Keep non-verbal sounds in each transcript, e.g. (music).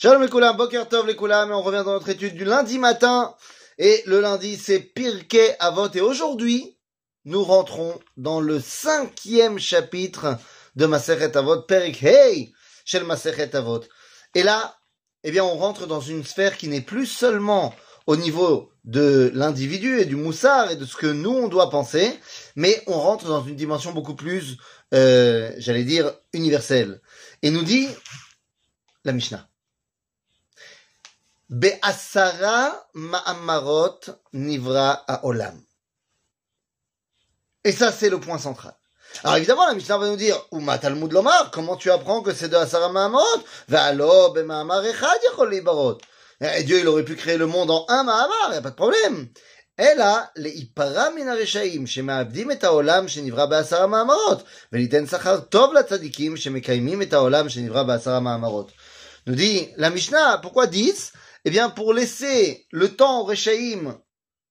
Shalom les Boker Tov les Koulam, et on revient dans notre étude du lundi matin. Et le lundi, c'est Pirkei Avot. Et aujourd'hui, nous rentrons dans le cinquième chapitre de Maseret Avot, Perik Hey, Shel Maseret Avot. Et là, eh bien, on rentre dans une sphère qui n'est plus seulement au niveau de l'individu et du moussard et de ce que nous on doit penser, mais on rentre dans une dimension beaucoup plus, euh, j'allais dire, universelle. Et nous dit la Mishnah. Be'asara ma'amarot nivra olam. Et ça, c'est le point central. Alors évidemment, la Mishnah va nous dire, ou Talmud lomar, comment tu apprends que c'est de Asara ma'amarot? Ve'alo be'ma'amar echad yachol libarot. Et Dieu, il aurait pu créer le monde en un ma'amar, y a pas de problème. אלא להיפרע מן הרשעים שמאבדים את העולם שנברא בעשרה מאמרות, וליתן שכר טוב לצדיקים שמקיימים את העולם שנברא בעשרה מאמרות. Nous dit la Mishnah, pourquoi 10 eh bien, pour laisser le temps aux Rechaïm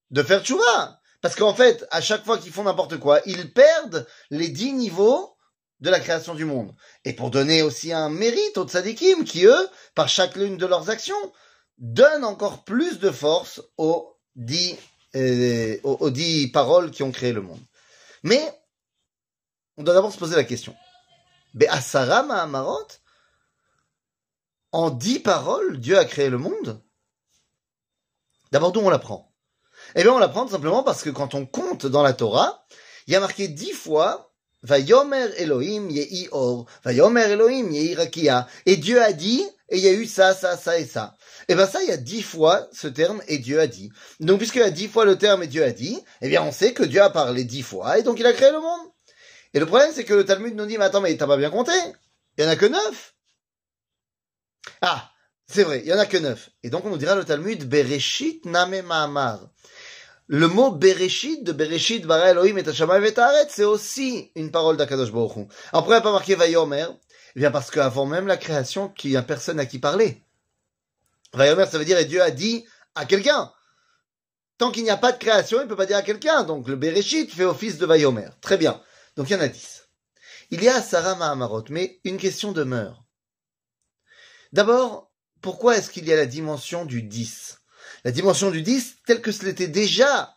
de faire tchouva. Parce qu'en fait, à chaque fois qu'ils font n'importe quoi, ils perdent les dix niveaux de la création du monde. Et pour donner aussi un mérite aux tzadikim, qui eux, par chacune de leurs actions, donnent encore plus de force aux dix, euh, aux, dix paroles qui ont créé le monde. Mais, on doit d'abord se poser la question. Be'asara ma'amarot En dix paroles, Dieu a créé le monde D'abord, d'où on l'apprend Eh bien, on l'apprend tout simplement parce que quand on compte dans la Torah, il y a marqué dix fois Vayomer Elohim yehi or, Vayomer Elohim yehi rakia. Et Dieu a dit, et il y a eu ça, ça, ça et ça. Et eh bien ça, il y a dix fois ce terme et Dieu a dit. Donc puisqu'il y a dix fois le terme et Dieu a dit, eh bien on sait que Dieu a parlé dix fois et donc il a créé le monde. Et le problème c'est que le Talmud nous dit, mais attends, mais t'as pas bien compté? Il y en a que neuf. Ah, c'est vrai, il y en a que neuf. Et donc on nous dira le Talmud Bereshit Name Mahamar. Le mot Bereshit de Bereshit bara Elohim et Hashamayim et c'est aussi une parole d'Akadosh Baruch. Alors pourquoi pas marqué Vayomer Eh bien parce qu'avant même la création, il n'y a personne à qui parler. Vayomer, ça veut dire et Dieu a dit à quelqu'un. Tant qu'il n'y a pas de création, il ne peut pas dire à quelqu'un. Donc le Bereshit fait office de Vayomer. Très bien. Donc il y en a dix. Il y a Sarah Mahamarot, mais une question demeure. D'abord, pourquoi est-ce qu'il y a la dimension du 10 La dimension du 10, telle que ce l'était déjà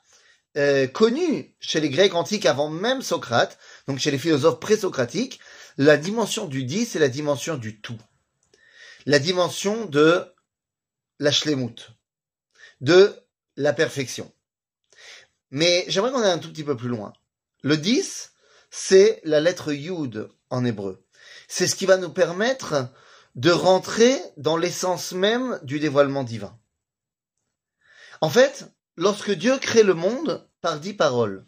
euh, connu chez les Grecs antiques avant même Socrate, donc chez les philosophes présocratiques, la dimension du 10 est la dimension du tout. La dimension de la shlemut, de la perfection. Mais j'aimerais qu'on aille un tout petit peu plus loin. Le 10, c'est la lettre Yud en hébreu. C'est ce qui va nous permettre de rentrer dans l'essence même du dévoilement divin. En fait, lorsque Dieu crée le monde par dix paroles,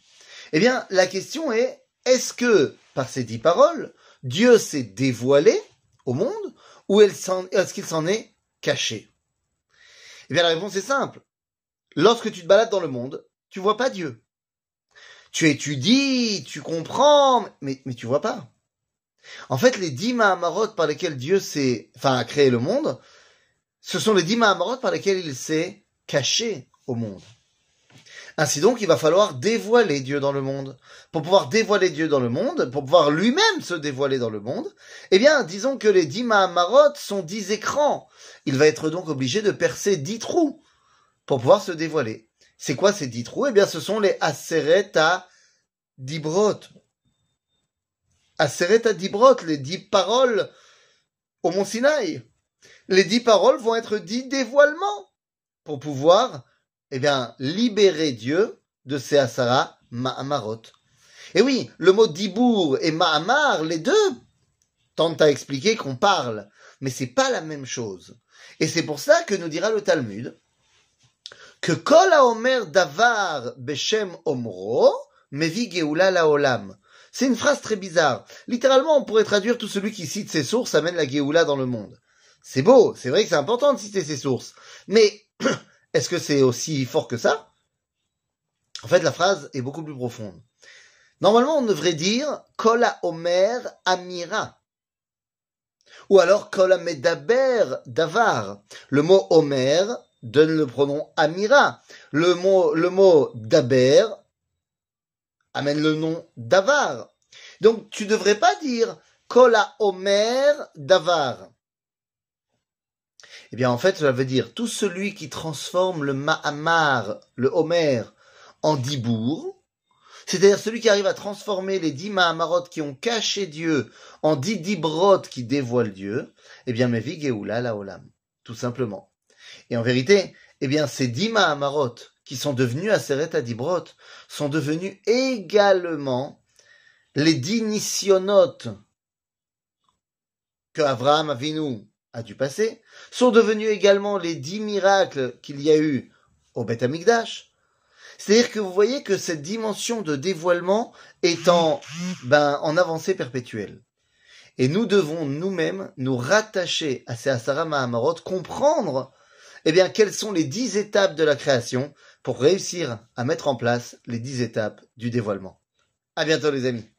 eh bien, la question est, est-ce que, par ces dix paroles, Dieu s'est dévoilé au monde, ou est-ce qu'il s'en est caché? Eh bien, la réponse est simple. Lorsque tu te balades dans le monde, tu vois pas Dieu. Tu étudies, tu comprends, mais, mais tu vois pas. En fait, les dix Mahamarot par lesquels Dieu s'est, enfin, a créé le monde, ce sont les dix Mahamarot par lesquels il s'est caché au monde. Ainsi donc, il va falloir dévoiler Dieu dans le monde. Pour pouvoir dévoiler Dieu dans le monde, pour pouvoir lui-même se dévoiler dans le monde, eh bien, disons que les dix Mahamarot sont dix écrans. Il va être donc obligé de percer dix trous pour pouvoir se dévoiler. C'est quoi ces dix trous? Eh bien, ce sont les Aseret à. Aseret Dibrot, les dix paroles au mont Sinaï. Les dix paroles vont être dix dévoilements pour pouvoir, eh bien, libérer Dieu de ses Asara Ma'amarot. Et oui, le mot Dibour et Ma'amar, les deux, tentent à expliquer qu'on parle, mais c'est pas la même chose. Et c'est pour ça que nous dira le Talmud que Kol Omer Davar Beshem Omro Mevi Geoula Laolam. C'est une phrase très bizarre. Littéralement, on pourrait traduire tout celui qui cite ses sources amène la Géoula dans le monde. C'est beau, c'est vrai que c'est important de citer ses sources. Mais (clears throat) est-ce que c'est aussi fort que ça? En fait, la phrase est beaucoup plus profonde. Normalement, on devrait dire Kola Omer Amira. Ou alors Kola Medaber Davar. Le mot Omer donne le pronom Amira. Le mot, le mot Daber amène le nom d'Avar. Donc tu devrais pas dire Kola Omer d'Avar. Eh bien, en fait, cela veut dire tout celui qui transforme le Mahamar, le Homer, en Dibour, c'est-à-dire celui qui arrive à transformer les dix Mahamarot qui ont caché Dieu en dix Dibrot qui dévoilent Dieu, eh bien, Mevi Geoula la Olam. Tout simplement. Et en vérité, eh bien, ces dix Mahamarot qui sont devenus Aseret Adibrot sont devenus également les dix Nisyonotes que Abraham Avinu a dû passer, sont devenus également les dix miracles qu'il y a eu au Beth Amikdash. C'est-à-dire que vous voyez que cette dimension de dévoilement est en, ben, en avancée perpétuelle. Et nous devons nous-mêmes nous rattacher à ces Asara Mahamarot, comprendre, eh bien, quelles sont les dix étapes de la création pour réussir à mettre en place les dix étapes du dévoilement? À bientôt, les amis.